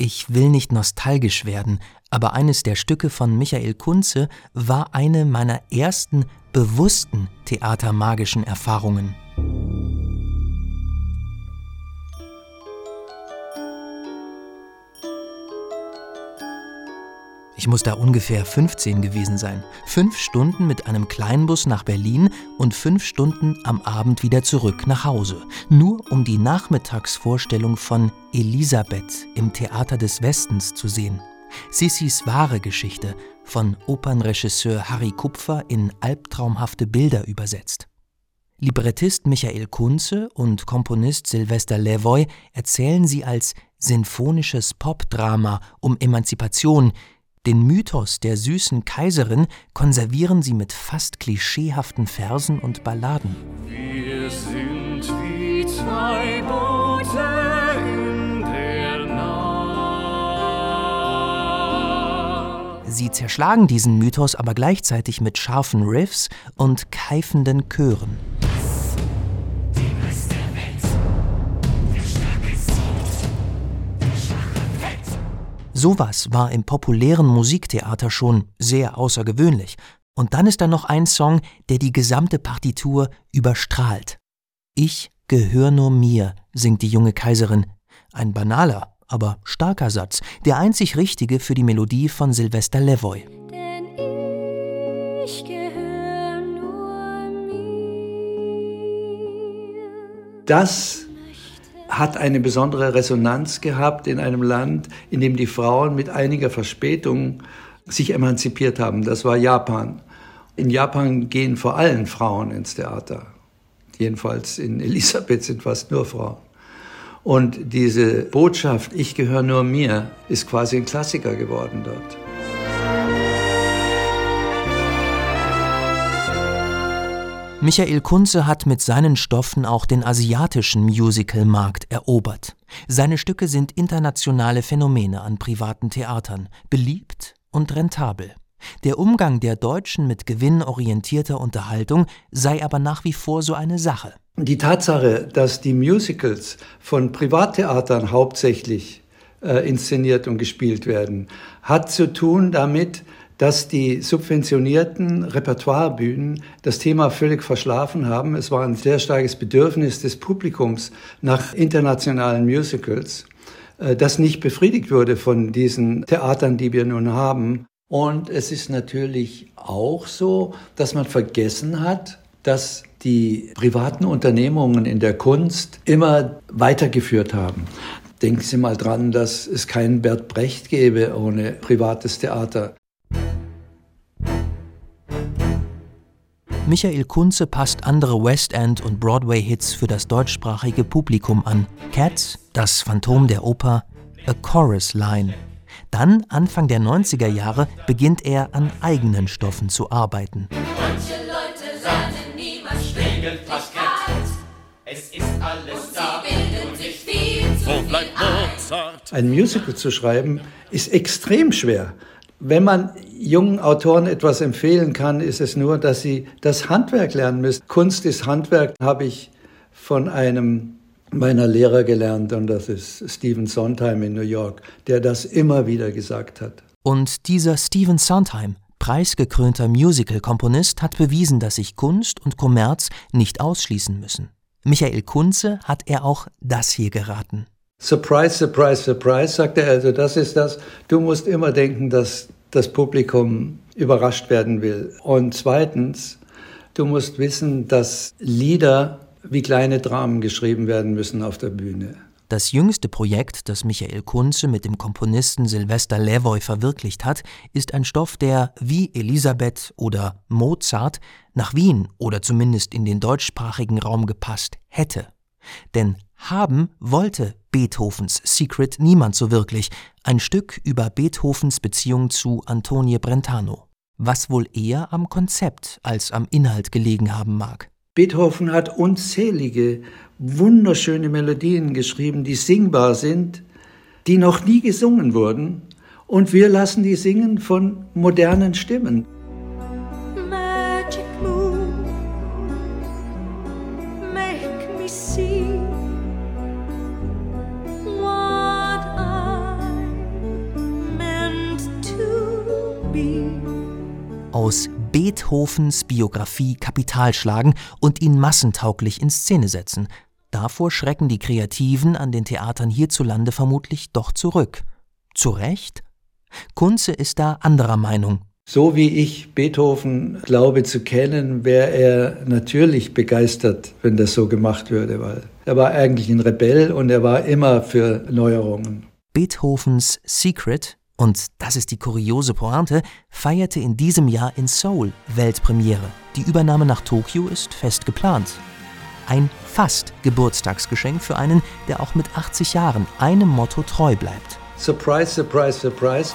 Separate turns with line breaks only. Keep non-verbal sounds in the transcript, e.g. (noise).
Ich will nicht nostalgisch werden, aber eines der Stücke von Michael Kunze war eine meiner ersten bewussten theatermagischen Erfahrungen. Ich muss da ungefähr 15 gewesen sein. Fünf Stunden mit einem Kleinbus nach Berlin und fünf Stunden am Abend wieder zurück nach Hause. Nur um die Nachmittagsvorstellung von Elisabeth im Theater des Westens zu sehen. Sissis wahre Geschichte, von Opernregisseur Harry Kupfer in albtraumhafte Bilder übersetzt. Librettist Michael Kunze und Komponist Sylvester Levoy erzählen sie als sinfonisches Popdrama um Emanzipation, den Mythos der süßen Kaiserin konservieren sie mit fast klischeehaften Versen und Balladen.
Wir sind wie zwei Boote in der Nacht.
Sie zerschlagen diesen Mythos aber gleichzeitig mit scharfen Riffs und keifenden Chören. Sowas war im populären Musiktheater schon sehr außergewöhnlich. Und dann ist da noch ein Song, der die gesamte Partitur überstrahlt. Ich gehör nur mir, singt die junge Kaiserin. Ein banaler, aber starker Satz, der einzig richtige für die Melodie von Sylvester Levoy.
Denn ich gehör nur mir.
Das hat eine besondere Resonanz gehabt in einem Land, in dem die Frauen mit einiger Verspätung sich emanzipiert haben. Das war Japan. In Japan gehen vor allem Frauen ins Theater. Jedenfalls in (laughs) Elisabeth sind fast nur Frauen. Und diese Botschaft, ich gehöre nur mir, ist quasi ein Klassiker geworden dort.
Michael Kunze hat mit seinen Stoffen auch den asiatischen Musicalmarkt erobert. Seine Stücke sind internationale Phänomene an privaten Theatern, beliebt und rentabel. Der Umgang der Deutschen mit gewinnorientierter Unterhaltung sei aber nach wie vor so eine Sache.
Die Tatsache, dass die Musicals von Privattheatern hauptsächlich äh, inszeniert und gespielt werden, hat zu tun damit, dass die subventionierten Repertoirebühnen das Thema völlig verschlafen haben. Es war ein sehr starkes Bedürfnis des Publikums nach internationalen Musicals, äh, das nicht befriedigt wurde von diesen Theatern, die wir nun haben. Und es ist natürlich auch so, dass man vergessen hat, dass die privaten Unternehmungen in der Kunst immer weitergeführt haben. Denken Sie mal dran, dass es keinen Bert Brecht gäbe ohne privates Theater.
Michael Kunze passt andere West End und Broadway-Hits für das deutschsprachige Publikum an. Cats, das Phantom der Oper, A Chorus Line. Dann, Anfang der 90er Jahre, beginnt er an eigenen Stoffen zu arbeiten.
Manche Leute sagen niemals
kalt. Es ist alles da.
Sie bilden sich viel zu
Wo
viel
bleibt
ein.
Mozart?
Ein Musical zu schreiben ist extrem schwer. Wenn man jungen Autoren etwas empfehlen kann, ist es nur, dass sie das Handwerk lernen müssen. Kunst ist Handwerk, habe ich von einem meiner Lehrer gelernt und das ist Stephen Sondheim in New York, der das immer wieder gesagt hat.
Und dieser Stephen Sondheim, preisgekrönter Musical-Komponist, hat bewiesen, dass sich Kunst und Kommerz nicht ausschließen müssen. Michael Kunze hat er auch das hier geraten.
Surprise, surprise, surprise, sagt er. Also das ist das. Du musst immer denken, dass das Publikum überrascht werden will. Und zweitens, du musst wissen, dass Lieder wie kleine Dramen geschrieben werden müssen auf der Bühne.
Das jüngste Projekt, das Michael Kunze mit dem Komponisten Sylvester Levoy verwirklicht hat, ist ein Stoff, der wie Elisabeth oder Mozart nach Wien oder zumindest in den deutschsprachigen Raum gepasst hätte. Denn haben wollte Beethovens Secret niemand so wirklich, ein Stück über Beethovens Beziehung zu Antonie Brentano, was wohl eher am Konzept als am Inhalt gelegen haben mag.
Beethoven hat unzählige, wunderschöne Melodien geschrieben, die singbar sind, die noch nie gesungen wurden. Und wir lassen die singen von modernen Stimmen.
Magic moon, make me see
Aus Beethovens Biografie Kapital schlagen und ihn massentauglich in Szene setzen. Davor schrecken die Kreativen an den Theatern hierzulande vermutlich doch zurück. Zu Recht? Kunze ist da anderer Meinung.
So wie ich Beethoven glaube zu kennen, wäre er natürlich begeistert, wenn das so gemacht würde, weil er war eigentlich ein Rebell und er war immer für Neuerungen.
Beethovens Secret, und das ist die kuriose Pointe, feierte in diesem Jahr in Seoul Weltpremiere. Die Übernahme nach Tokio ist fest geplant. Ein fast Geburtstagsgeschenk für einen, der auch mit 80 Jahren einem Motto treu bleibt.
Surprise, surprise, surprise.